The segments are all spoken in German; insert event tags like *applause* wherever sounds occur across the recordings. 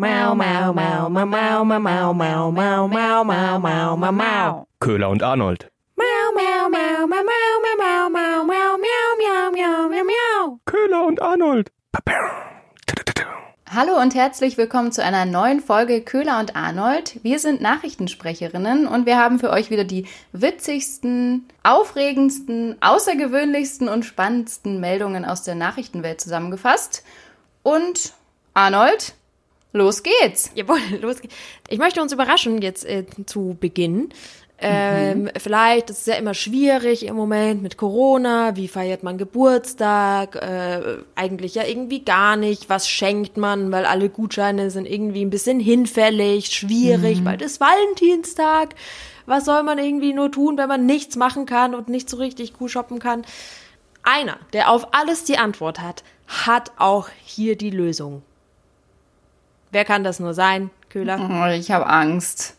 Mau, mau, mau, mau, mau, mau, mau, mau, mau, mau, mau, mau, mau, mau. Köhler und Arnold. Mau, mau, mau, mau, mau, mau, mau, mau, mau, miau, miau, miau, miau, miau. Köhler und Arnold. Hallo und herzlich willkommen zu einer neuen Folge Köhler und Arnold. Wir sind Nachrichtensprecherinnen und wir haben für euch wieder die witzigsten, aufregendsten, außergewöhnlichsten und spannendsten Meldungen aus der Nachrichtenwelt zusammengefasst. Und Arnold, los geht's! Jawohl, *laughs* los geht's. Ich möchte uns überraschen jetzt äh, zu Beginn. Ähm, Mhm. Vielleicht, ist ja immer schwierig im Moment mit Corona. Wie feiert man Geburtstag? Äh, eigentlich ja irgendwie gar nicht. Was schenkt man? Weil alle Gutscheine sind irgendwie ein bisschen hinfällig, Mhm. schwierig. Bald ist Valentinstag. Was soll man irgendwie nur tun, wenn man nichts machen kann und nicht so richtig cool shoppen kann? Einer, der auf alles die Antwort hat, hat auch hier die Lösung. Wer kann das nur sein, Köhler? Oh, ich habe Angst.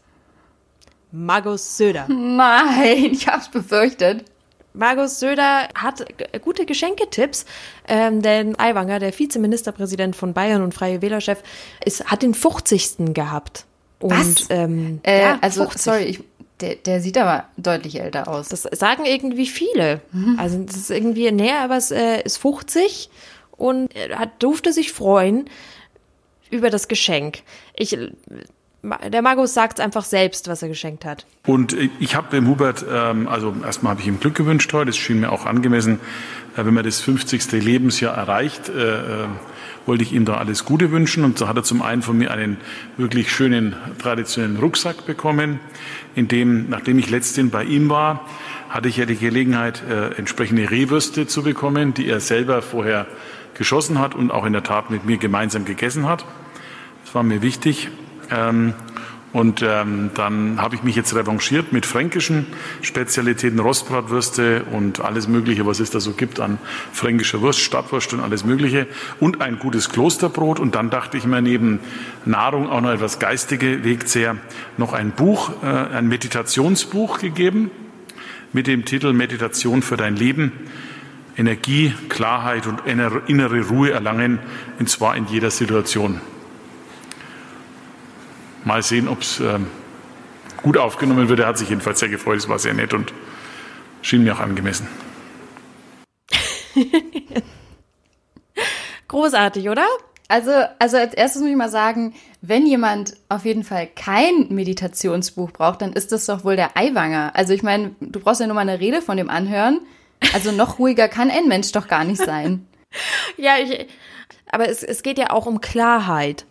Markus Söder. Nein, *laughs* ich hab's befürchtet. Markus Söder hat gute Geschenketipps, ähm, denn Aiwanger, der Vizeministerpräsident von Bayern und Freie Wählerchef, ist, hat den 50. gehabt. Und, Was? Ähm, Äh, ja, also, 50. sorry, ich, der, der sieht aber deutlich älter aus. Das sagen irgendwie viele. Also das ist irgendwie näher, aber es äh, ist 50 und er hat, durfte sich freuen über das Geschenk. Ich, der Markus sagt einfach selbst, was er geschenkt hat. Und ich habe dem Hubert, ähm, also erstmal habe ich ihm Glück gewünscht heute, das schien mir auch angemessen, äh, wenn man das 50. Lebensjahr erreicht, äh, äh, wollte ich ihm da alles Gute wünschen. Und so hat er zum einen von mir einen wirklich schönen traditionellen Rucksack bekommen, in dem, nachdem ich letztens bei ihm war, hatte ich ja die Gelegenheit, äh, entsprechende Rehwürste zu bekommen, die er selber vorher geschossen hat und auch in der Tat mit mir gemeinsam gegessen hat. Das war mir wichtig. Ähm, und ähm, dann habe ich mich jetzt revanchiert mit fränkischen Spezialitäten, Rostbratwürste und alles Mögliche, was es da so gibt an fränkischer Wurst, Stadtwurst und alles Mögliche. Und ein gutes Klosterbrot. Und dann dachte ich mir neben Nahrung auch noch etwas geistige Wegzehr, noch ein Buch, äh, ein Meditationsbuch gegeben mit dem Titel Meditation für dein Leben. Energie, Klarheit und innere Ruhe erlangen, und zwar in jeder Situation. Mal sehen, ob es ähm, gut aufgenommen wird. Er hat sich jedenfalls sehr gefreut. Es war sehr nett und schien mir auch angemessen. *laughs* Großartig, oder? Also, also als erstes muss ich mal sagen, wenn jemand auf jeden Fall kein Meditationsbuch braucht, dann ist das doch wohl der Eiwanger. Also ich meine, du brauchst ja nur mal eine Rede von dem anhören. Also noch ruhiger kann ein Mensch doch gar nicht sein. *laughs* Ja, ich, aber es, es geht ja auch um Klarheit,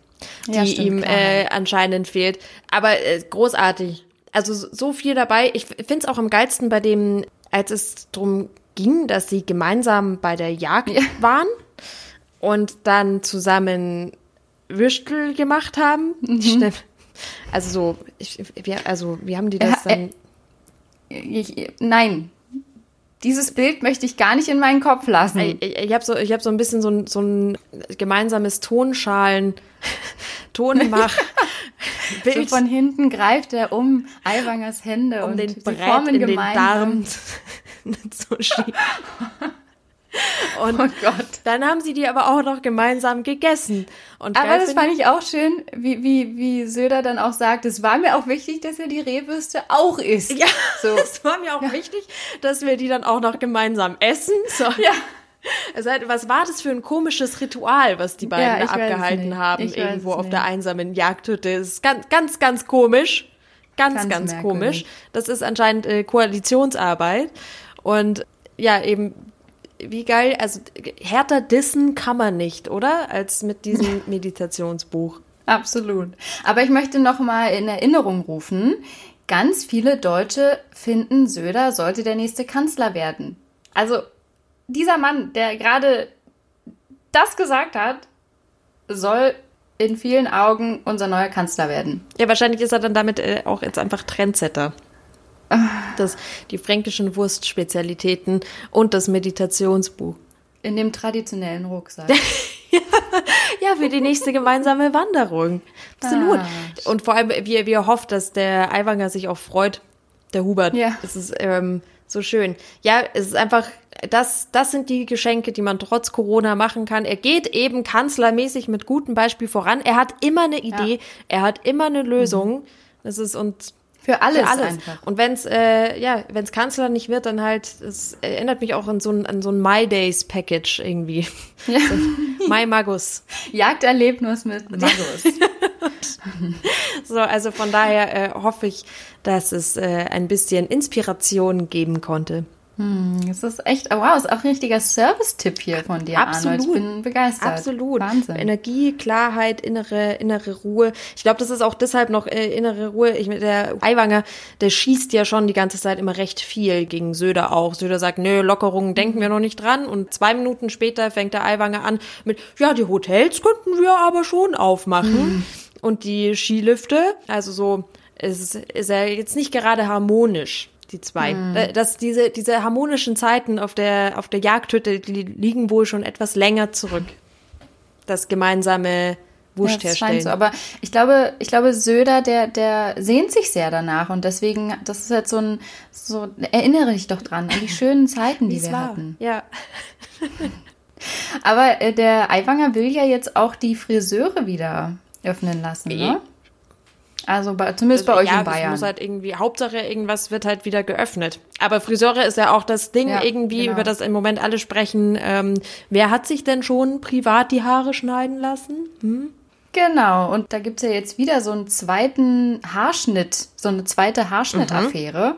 die Ja, stimmt, ihm Klarheit. Äh, anscheinend fehlt. Aber äh, großartig. Also so- so viel dabei. Ich finde es auch am geilsten bei dem, als es darum ging, dass sie gemeinsam bei der Jagd waren und dann zusammen Würstel gemacht haben. Mhm. Also so, ich, wir, also wie haben die das äh, dann? Nein, dieses Bild möchte ich gar nicht in meinen Kopf lassen. Ich, ich, habe so, ich hab so ein bisschen so ein, so ein gemeinsames Tonschalen, *laughs* Tonmach. *laughs* so Bild von hinten greift er um Eiwangers Hände um und den Brett formen in den gemeinsam. Darm *laughs* zu schieben. *laughs* Und Oh Gott. dann haben sie die aber auch noch gemeinsam gegessen. Und Aber das fand ich auch schön, wie, wie, wie Söder dann auch sagt, es war mir auch wichtig, dass er die Rehwürste auch isst. Ja, So. *laughs* es war mir auch wichtig, dass wir die dann auch noch gemeinsam essen. So. Ja. Also, was war das für ein komisches Ritual, was die beiden Ja, da abgehalten haben, Ich irgendwo auf der einsamen Jagdhütte? Das ist ganz, ganz, ganz komisch. Ganz, Ganz ganz, merkwürdig. komisch. Das ist anscheinend äh, Koalitionsarbeit. Und ja, eben, wie geil, also härter dissen kann man nicht, oder? Als mit diesem *laughs* Meditationsbuch. Absolut. Aber ich möchte noch mal in Erinnerung rufen, ganz viele Deutsche finden, Söder sollte der nächste Kanzler werden. Also dieser Mann, der gerade das gesagt hat, soll in vielen Augen unser neuer Kanzler werden. Ja, wahrscheinlich ist er dann damit äh, auch jetzt einfach Trendsetter. Das, die fränkischen Wurstspezialitäten und das Meditationsbuch. In dem traditionellen Rucksack. *laughs* Ja, für die nächste gemeinsame Wanderung. Absolut. Ah, und vor allem, wie er hofft, dass der Aiwanger sich auch freut, der Hubert. Ja. Es ist ähm, so schön. Ja, es ist einfach das, das sind die Geschenke, die man trotz Corona machen kann. Er geht eben kanzlermäßig mit gutem Beispiel voran. Er hat immer eine Idee, ja. er hat immer eine Lösung. Das ist und für alles, für alles. einfach. Und wenn es äh, ja, wenn es Kanzler nicht wird, dann halt, es erinnert mich auch an so ein, an so ein My Days Package irgendwie. Ja. *laughs* So, My Magus. Jagderlebnis mit *laughs* Magus. so, also von daher äh, hoffe ich, dass es äh, ein bisschen Inspiration geben konnte. Hm, es ist echt, oh wow, ist auch ein richtiger Service-Tipp hier von dir, Absolut. Arnold. Ich bin begeistert. Absolut. Wahnsinn. Energie, Klarheit, innere, innere Ruhe. Ich glaube, das ist auch deshalb noch äh, innere Ruhe. Ich mit der Eiwanger, der schießt ja schon die ganze Zeit immer recht viel gegen Söder auch. Söder sagt, nö, Lockerungen denken wir noch nicht dran. Und zwei Minuten später fängt der Eiwanger an mit, ja, die Hotels könnten wir aber schon aufmachen. Hm. Und die Skilifte, also so, es ist, ist ja jetzt nicht gerade harmonisch die zwei. Mhm. Dass diese, diese harmonischen Zeiten auf der, auf der Jagdhütte, die liegen wohl schon etwas länger zurück. Das gemeinsame Wurst ja, herstellen. So. Aber ich glaube, ich glaube, Söder, der, der sehnt sich sehr danach und deswegen, das ist jetzt so ein, so, erinnere dich doch dran, an die schönen Zeiten, die wir war. hatten. Ja. *laughs* Aber äh, der Aiwanger will ja jetzt auch die Friseure wieder öffnen lassen, ne? Also bei, zumindest also, bei euch ja, in Bayern. muss halt irgendwie, Hauptsache irgendwas wird halt wieder geöffnet. Aber Friseure ist ja auch das Ding ja, irgendwie, genau. über das im Moment alle sprechen. Ähm, wer hat sich denn schon privat die Haare schneiden lassen? Hm? Genau, und da gibt's ja jetzt wieder so einen zweiten Haarschnitt, so eine zweite Haarschnittaffäre.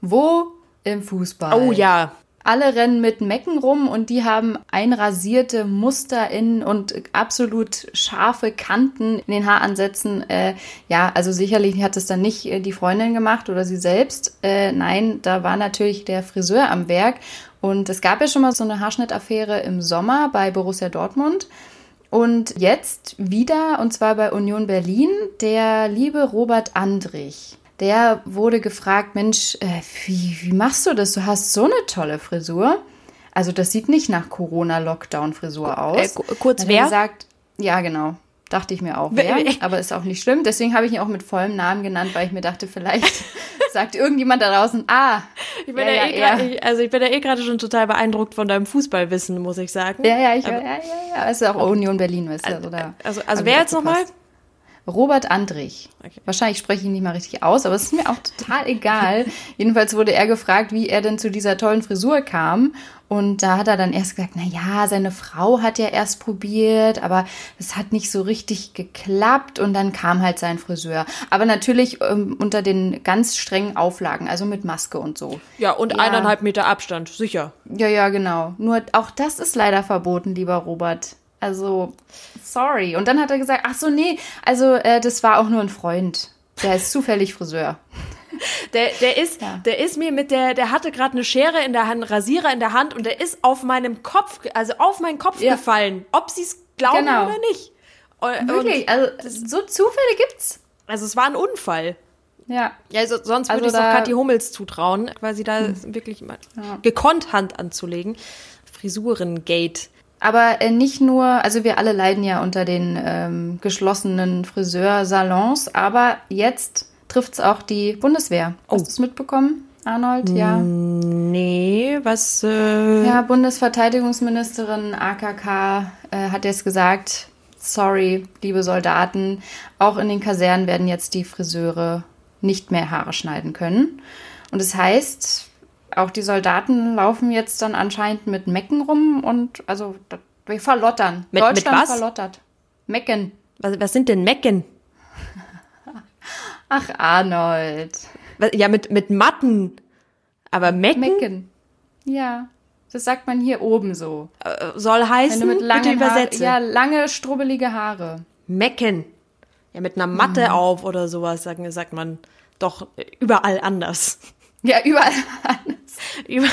Mhm. Wo? Im Fußball. Oh ja, alle rennen mit Mecken rum und die haben einrasierte Muster in und absolut scharfe Kanten in den Haaransätzen. Äh, ja, also sicherlich hat es dann nicht äh, die Freundin gemacht oder sie selbst. Äh, nein, da war natürlich der Friseur am Werk. Und es gab ja schon mal so eine Haarschnittaffäre im Sommer bei Borussia Dortmund. Und jetzt wieder, und zwar bei Union Berlin, der liebe Robert Andrich der wurde gefragt, Mensch, äh, wie, wie machst du das? Du hast so eine tolle Frisur. Also das sieht nicht nach Corona-Lockdown-Frisur äh, aus. Äh, kurz wer? gesagt, ja, genau. Dachte ich mir auch, wer, aber ist auch nicht schlimm. Deswegen habe ich ihn auch mit vollem Namen genannt, weil ich mir dachte, vielleicht *laughs* sagt irgendjemand da draußen, ah. Ich bin ja, ja, eh grad, ich, also ich bin ja eh gerade schon total beeindruckt von deinem Fußballwissen, muss ich sagen. Ja, ja, ich, aber, ja, ja, ja. Es ist auch Union Berlin, weißt du, oder? Also, also wer jetzt nochmal? Robert Andrich. Okay. Wahrscheinlich spreche ich ihn nicht mal richtig aus, aber es ist mir auch total egal. *laughs* Jedenfalls wurde er gefragt, wie er denn zu dieser tollen Frisur kam. Und da hat er dann erst gesagt, na ja, seine Frau hat ja erst probiert, aber es hat nicht so richtig geklappt und dann kam halt sein Friseur. Aber natürlich ähm, unter den ganz strengen Auflagen, also mit Maske und so. Ja, und ja. eineinhalb Meter Abstand, sicher. Ja, ja, genau. Nur auch das ist leider verboten, lieber Robert. Also, sorry. Und dann hat er gesagt, ach so, nee, also äh, das war auch nur ein Freund. Der ist zufällig Friseur. *laughs* Der, der ist, ja. der ist mir mit der, der hatte gerade eine Schere in der Hand, einen Rasierer in der Hand und der ist auf meinem Kopf, also auf meinen Kopf ja. gefallen, ob sie es glauben genau. oder nicht. Und, Wirklich, also so Zufälle gibt's. Also es war ein Unfall. Ja. Ja, also sonst also würde ich es auch Kathi Hummels zutrauen, quasi da hm. wirklich mal ja. gekonnt Hand anzulegen. Frisurengate. Aber äh, nicht nur, also wir alle leiden ja unter den ähm, geschlossenen Friseursalons, aber jetzt trifft es auch die Bundeswehr. Hast oh. du es mitbekommen, Arnold? Ja. Nee, was? Äh ja, Bundesverteidigungsministerin AKK äh, hat jetzt gesagt, sorry, liebe Soldaten, auch in den Kasernen werden jetzt die Friseure nicht mehr Haare schneiden können. Und das heißt, auch die Soldaten laufen jetzt dann anscheinend mit Mecken rum und also wir verlottern. Mit, Deutschland mit was? verlottert. Mecken. Was, was sind denn Mecken? *laughs* Ach, Arnold. Ja, mit, mit Matten. Aber Mecken? Mecken. Ja. Das sagt man hier oben so. Äh, soll heißen, Wenn du mit langen Haare, ja, lange, strubbelige Haare. Mecken. Ja, mit einer Matte mhm. auf oder sowas, sagt, sagt man doch überall anders. Ja, überall. *laughs* Über,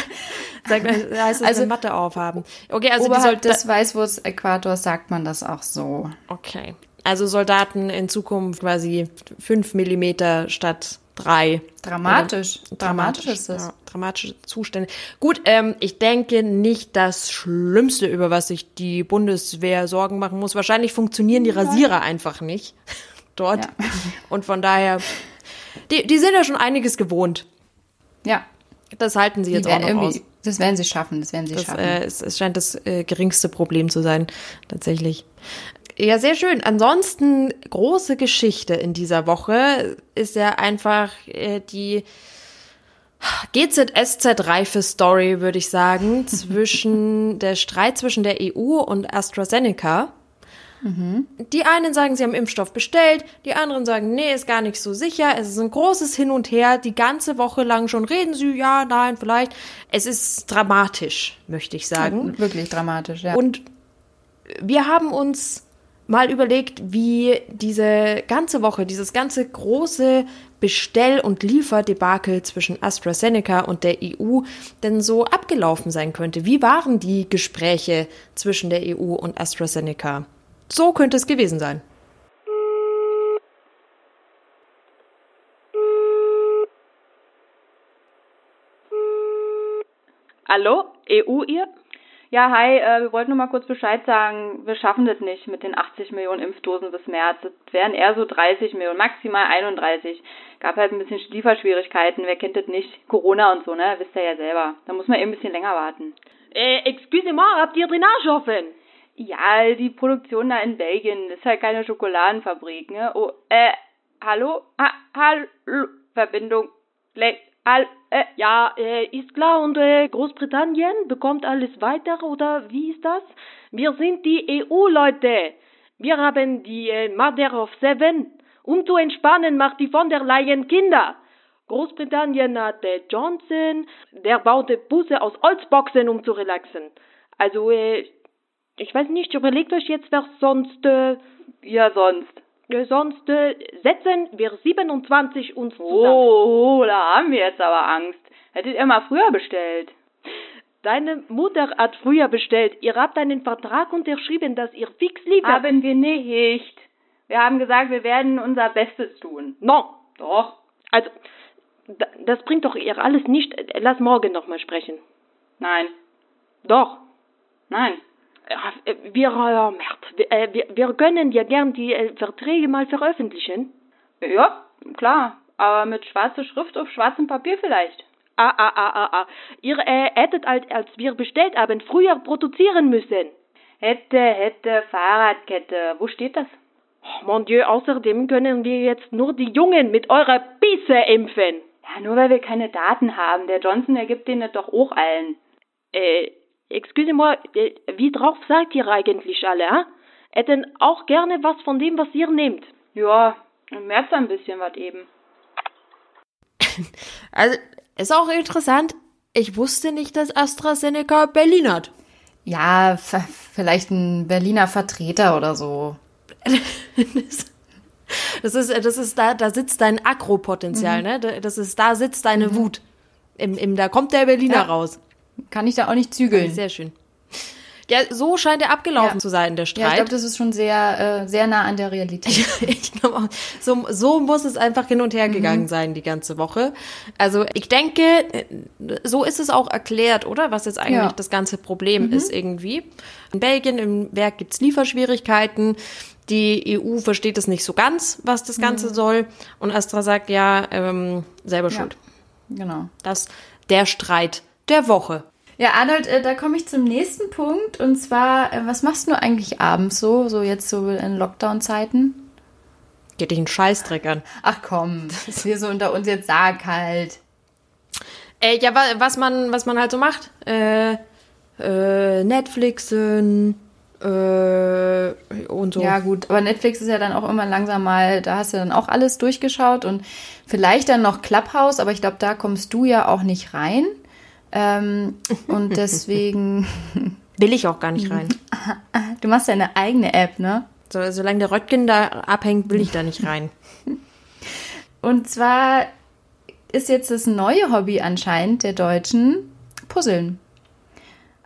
sag mal, *laughs* heißt das also, Matte aufhaben. Okay, also oberhalb des Weißwurst-Äquators sagt man das auch so. Okay. Also Soldaten in Zukunft quasi fünf Millimeter statt drei. Dramatisch. Dramatisch, dramatisch ist das. Ja, dramatische Zustände. Gut, ähm, ich denke nicht das Schlimmste, über was sich die Bundeswehr Sorgen machen muss. Wahrscheinlich funktionieren die Rasierer einfach nicht *laughs* dort. Ja. Und von daher, die, die sind ja schon einiges gewohnt. Ja. Das halten sie jetzt auch noch aus. Das werden sie schaffen, das werden sie Das, schaffen. äh, es, es scheint das äh, geringste Problem zu sein, tatsächlich. Ja, sehr schön. Ansonsten große Geschichte in dieser Woche ist ja einfach äh, die GZSZ-reife Story, würde ich sagen, *laughs* zwischen der Streit zwischen der EU und AstraZeneca. Die einen sagen, sie haben Impfstoff bestellt, die anderen sagen, nee, ist gar nicht so sicher. Es ist ein großes Hin und Her. Die ganze Woche lang schon reden sie, ja, nein, vielleicht. Es ist dramatisch, möchte ich sagen. Wirklich dramatisch, ja. Und wir haben uns mal überlegt, wie diese ganze Woche, dieses ganze große Bestell- und Lieferdebakel zwischen AstraZeneca und der EU denn so abgelaufen sein könnte. Wie waren die Gespräche zwischen der EU und AstraZeneca? So könnte es gewesen sein. Hallo, EU ihr? Ja, hi, äh, wir wollten nur mal kurz Bescheid sagen, wir schaffen das nicht mit den 80 Millionen Impfdosen bis März. Das wären eher so 30 Millionen, maximal 31. Gab halt ein bisschen Lieferschwierigkeiten, wer kennt das nicht? Corona und so, ne? Wisst ihr ja selber. Da muss man eben ein bisschen länger warten. Äh, excusez-moi, habt ihr Arsch offen? Ja, die Produktion da in Belgien, ist halt keine Schokoladenfabrik, ne? Oh, äh, hallo? Ha, hallo? Verbindung. Al äh, Ja, äh, ist klar, und äh, Großbritannien bekommt alles weiter, oder wie ist das? Wir sind die EU-Leute. Wir haben die äh, Mother of Seven. Um zu entspannen, macht die von der Leyen Kinder. Großbritannien hat äh, Johnson, der baute Busse aus Holzboxen, um zu relaxen. Also, äh, ich weiß nicht, überlegt euch jetzt, wer sonst, äh, ja, sonst. äh, sonst äh, setzen wir 27 uns zusammen. Oh, oh, da haben wir jetzt aber Angst. Hättet ihr mal früher bestellt. Deine Mutter hat früher bestellt. Ihr habt einen Vertrag unterschrieben, dass ihr fix liefert. Haben wir nicht. Wir haben gesagt, wir werden unser Bestes tun. no. Doch. Also, da- das bringt doch ihr alles nicht. Lass morgen nochmal sprechen. Nein. Doch. Nein. Äh, Wir, äh, wir, wir, wir können ja gern die äh, Verträge mal veröffentlichen. Ja, klar. Aber mit schwarzer Schrift auf schwarzem Papier vielleicht. Ah, ah, ah, ah, ah. Ihr äh, hättet, als, als wir bestellt haben, früher produzieren müssen. Hätte, hätte, Fahrradkette. Wo steht das? Oh, mon Dieu, außerdem können wir jetzt nur die Jungen mit eurer Pisse impfen. Ja, nur weil wir keine Daten haben. Der Johnson, der gibt denen doch auch allen. Äh, excusez-moi, äh, wie drauf seid ihr eigentlich alle, ha? Hätten auch gerne was von dem, was ihr nehmt. Ja, im März ein bisschen was eben. *laughs* Also, ist auch interessant. Ich wusste nicht, dass AstraZeneca Berlin hat. ja, vielleicht ein Berliner Vertreter oder so. *laughs* Das ist, das ist da, da sitzt dein Akropotenzial, ne? Da- Das ist, da sitzt deine Wut. Im, im, da kommt der Berliner Ja. raus. Kann ich da auch nicht zügeln. Sehr schön. Ja, so scheint er abgelaufen Ja. zu sein, der ja, ich Streit. glaube, das ist schon sehr, äh, sehr nah an der Realität. *laughs* Ich glaube auch, so, so muss es einfach hin und her gegangen sein die ganze Woche. Also ich denke, so ist es auch erklärt, oder? Was jetzt eigentlich Ja. das ganze Problem ist irgendwie. In Belgien im Werk gibt's Lieferschwierigkeiten. Die EU versteht es nicht so ganz, was das Ganze soll. Und Astra sagt ja, ähm, selber schuld. Genau. Das der Streit der Woche. Ja, Arnold, äh, da komme ich zum nächsten Punkt. Und zwar, äh, was machst du eigentlich abends so, so jetzt so in Lockdown-Zeiten? Geht dich einen Scheißdreck an. Ach komm, *laughs* wir so unter uns jetzt sag halt. Äh, ja, wa was man, was man halt so macht. Äh, äh, Netflixen äh, und so. Ja, gut, aber Netflix ist ja dann auch immer langsam mal, da hast du dann auch alles durchgeschaut und vielleicht dann noch Clubhouse, aber ich glaube, da kommst du ja auch nicht rein. Ähm, und *laughs* deswegen, Will ich auch gar nicht rein. du machst ja eine eigene App, ne? So, solange der Röttgen da abhängt, will ich da nicht rein. *laughs* Und zwar ist jetzt das neue Hobby anscheinend der Deutschen Puzzeln.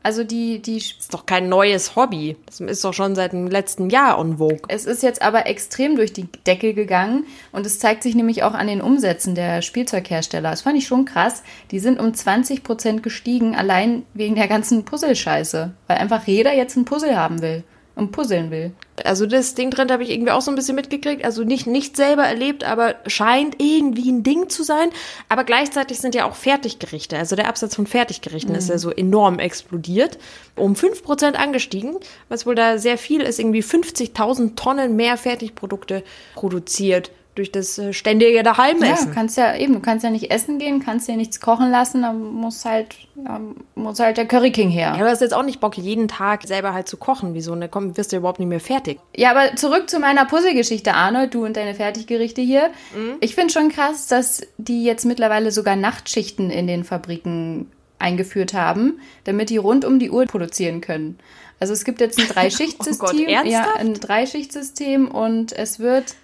Also die, die, ist doch kein neues Hobby. Das ist doch schon seit dem letzten Jahr on vogue. es ist jetzt aber extrem durch die Decke gegangen und es zeigt sich nämlich auch an den Umsätzen der Spielzeughersteller. Das fand ich schon krass. Die sind um 20 Prozent gestiegen, allein wegen der ganzen Puzzlescheiße. Weil einfach jeder jetzt ein Puzzle haben will. Und puzzeln will. Also das Ding drin habe ich irgendwie auch so ein bisschen mitgekriegt. Also nicht, nicht selber erlebt, aber scheint irgendwie ein Ding zu sein. Aber gleichzeitig sind ja auch Fertiggerichte. Also der Absatz von Fertiggerichten ist ja so enorm explodiert. Um 5% angestiegen, was wohl da sehr viel ist. Irgendwie 50.000 Tonnen mehr Fertigprodukte produziert durch das äh, ständige Ja, Daheimessen. du kannst ja eben, du kannst ja nicht essen gehen, kannst ja nichts kochen lassen, dann muss halt, ja, muss halt der Curry King her. Ja, du hast jetzt auch nicht Bock, jeden Tag selber halt zu kochen. Wieso? Ne, komm, wirst du überhaupt nicht mehr fertig. Ja, aber zurück zu meiner Puzzlegeschichte, Arnold, du und deine Fertiggerichte hier. Mhm. Ich finde schon krass, dass die jetzt mittlerweile sogar Nachtschichten in den Fabriken eingeführt haben, damit die rund um die Uhr produzieren können. Also es gibt jetzt ein Dreischichtsystem, *laughs* Oh Gott, ja, ein Dreischichtsystem und es wird,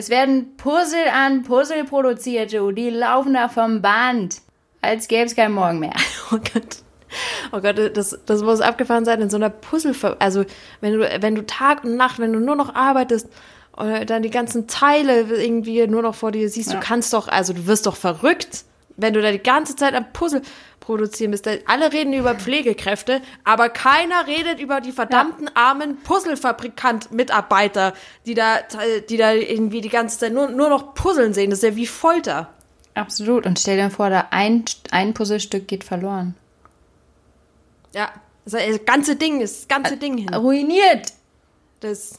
es werden Puzzle an Puzzle produziert, du. Die laufen da vom Band, als gäbe es kein Morgen mehr. *laughs* Oh Gott. Oh Gott, das, das muss abgefahren sein in so einer Puzzle. Also, wenn du, wenn du Tag und Nacht, wenn du nur noch arbeitest und dann die ganzen Teile irgendwie nur noch vor dir siehst, du kannst doch, also du wirst doch verrückt, wenn du da die ganze Zeit am Puzzle produzieren bist. Alle reden über Pflegekräfte, aber keiner redet über die verdammten armen Puzzlefabrikant-Mitarbeiter, die da, die da irgendwie die ganze Zeit nur, nur noch puzzeln sehen. Das ist ja wie Folter. Absolut. Und stell dir vor, da ein, ein Puzzlestück geht verloren. Ja, das das ganze Ding, das ganze Ding hin. Ruiniert. Das,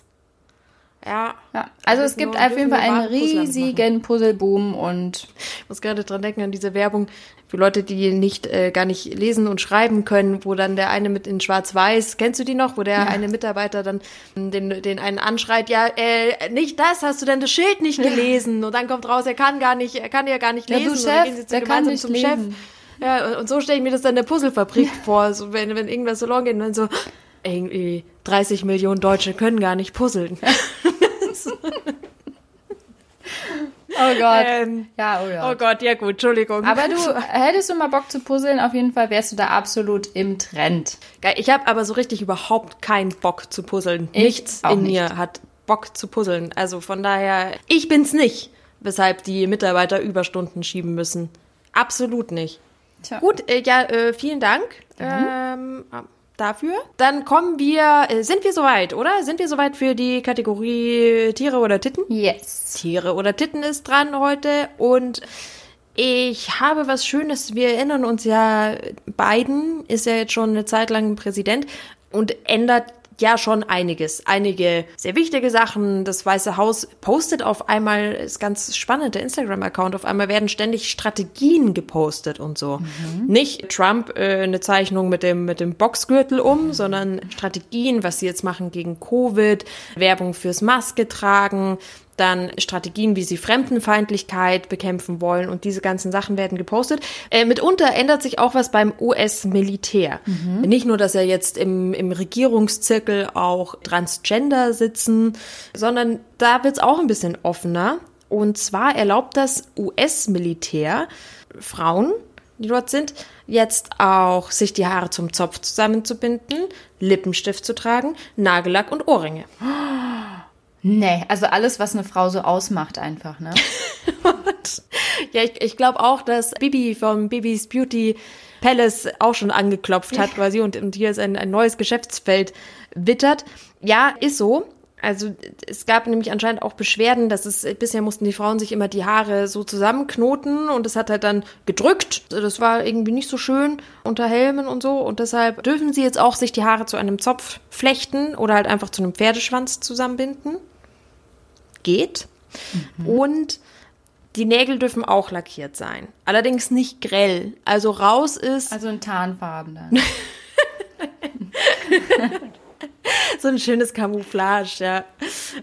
ja. Ja, also es gibt auf jeden Fall einen riesigen Puzzleboom und Ich muss gerade dran denken an diese Werbung für Leute, die nicht äh, gar nicht lesen und schreiben können, wo dann der eine mit in Schwarz-Weiß, kennst du die noch, wo der eine Mitarbeiter dann den, den einen anschreit, ja, äh, nicht das, hast du denn das Schild nicht gelesen? Und dann kommt raus, er kann gar nicht, er kann ja gar nicht Ja, lesen. du Und dann Chef, gehen sie zu- kann nicht zum lesen. Chef. Ja, und, und so stelle ich mir das dann in der Puzzlefabrik vor, so wenn, wenn irgendwas so long geht und dann so, irgendwie 30 Millionen Deutsche können gar nicht puzzeln. *laughs* *laughs* Oh Gott. Ähm, ja, oh ja. oh Gott, ja gut, Entschuldigung. Aber du, *laughs* hättest du mal Bock zu puzzeln, auf jeden Fall wärst du da absolut im Trend. Geil, ich habe aber so richtig überhaupt keinen Bock zu puzzeln. Ich Nichts in nicht. mir hat Bock zu puzzeln. Also von daher, ich bin's nicht, weshalb die Mitarbeiter Überstunden schieben müssen. Absolut nicht. Tja. Gut, äh, ja, äh, vielen Dank ähm, dafür. Dann kommen wir, äh, sind wir soweit, oder? Sind wir soweit für die Kategorie Tiere oder Titten? Yes. Tiere oder Titten ist dran heute und ich habe was Schönes. Wir erinnern uns ja, Biden ist ja jetzt schon eine Zeit lang Präsident und ändert ja schon einiges. Einige sehr wichtige Sachen. Das Weiße Haus postet auf einmal, ist ganz spannend, der Instagram-Account, auf einmal werden ständig Strategien gepostet und so. Nicht Trump äh, eine Zeichnung mit dem, mit dem Boxgürtel um, sondern Strategien, was sie jetzt machen gegen Covid, Werbung fürs Maske tragen, dann Strategien, wie sie Fremdenfeindlichkeit bekämpfen wollen und diese ganzen Sachen werden gepostet. Äh, mitunter ändert sich auch was beim US-Militär. Nicht nur, dass er jetzt im, im Regierungszirkel auch Transgender sitzen, sondern da wird es auch ein bisschen offener. Und zwar erlaubt das US-Militär Frauen, die dort sind, jetzt auch sich die Haare zum Zopf zusammenzubinden, Lippenstift zu tragen, Nagellack und Ohrringe. Nee, also alles, was eine Frau so ausmacht einfach, ne? *laughs* Ja, ich, ich glaube auch, dass Bibi vom Bibis Beauty Palace auch schon angeklopft hat quasi und, und hier ist ein, ein neues Geschäftsfeld wittert. Ja, ist so. Also es gab nämlich anscheinend auch Beschwerden, dass es bisher mussten die Frauen sich immer die Haare so zusammenknoten und es hat halt dann gedrückt. Das war irgendwie nicht so schön unter Helmen und so und deshalb dürfen sie jetzt auch sich die Haare zu einem Zopf flechten oder halt einfach zu einem Pferdeschwanz zusammenbinden. Geht. Und die Nägel dürfen auch lackiert sein. Allerdings nicht grell. Also raus ist Also in Tarnfarben dann. *laughs* so ein schönes Camouflage, ja.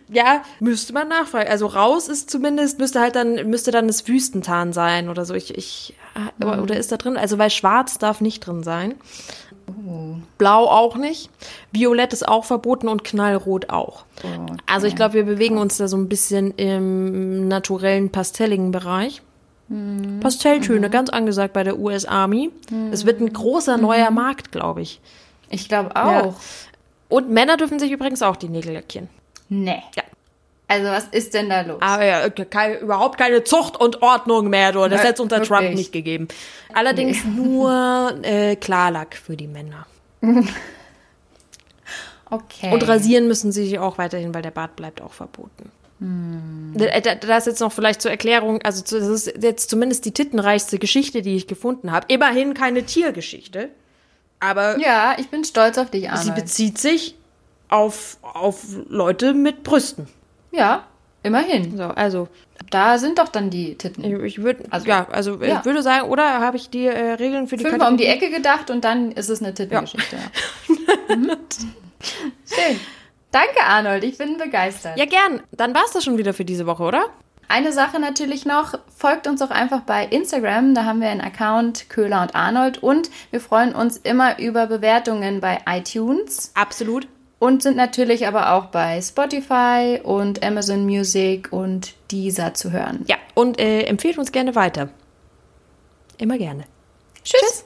Ja, müsste man nachfragen. Also raus ist zumindest, müsste halt dann, müsste dann das Wüstentarn sein oder so. Ich, ich, oder- oder ist da drin? Also weil schwarz darf nicht drin sein. Blau auch nicht. Violett ist auch verboten und knallrot auch. Also ich glaube, wir bewegen uns da so ein bisschen im naturellen, pastelligen Bereich. Pastelltöne, ganz angesagt bei der US Army. Es wird ein großer neuer Markt, glaube ich. Ich glaube Ja. auch. Und Männer dürfen sich übrigens auch die Nägel lackieren. Nee. Ja. Also was ist denn da los? Aber ja, keine, überhaupt keine Zucht und Ordnung mehr, du. Das hätte es unter Trump nicht gegeben. Allerdings nur äh, Klarlack für die Männer. *laughs* Okay. Und rasieren müssen sie sich auch weiterhin, weil der Bart bleibt auch verboten. Da- da- Das jetzt noch vielleicht zur Erklärung, also das ist jetzt zumindest die tittenreichste Geschichte, die ich gefunden habe. Immerhin keine Tiergeschichte, aber Ja, ich bin stolz auf dich, sie Arnold. bezieht sich auf, auf Leute mit Brüsten. Ja, immerhin. So, also Da sind doch dann die Titten. ich, ich würde, Also, ja, also ja. ich würde sagen, oder habe ich die äh, Regeln für die Fünfmal um die? Ecke gedacht und dann ist es eine Tittengeschichte. Ja. Mhm. Schön. Danke, Arnold. Ich bin begeistert. Ja, gern. Dann war's das schon wieder für diese Woche, oder? Eine Sache natürlich noch, folgt uns auch einfach bei Instagram, da haben wir einen Account Köhler und Arnold und wir freuen uns immer über Bewertungen bei iTunes Absolut. Und sind natürlich aber auch bei Spotify und Amazon Music und Deezer zu hören. Ja, und äh, empfehlt uns gerne weiter. Immer gerne. Tschüss.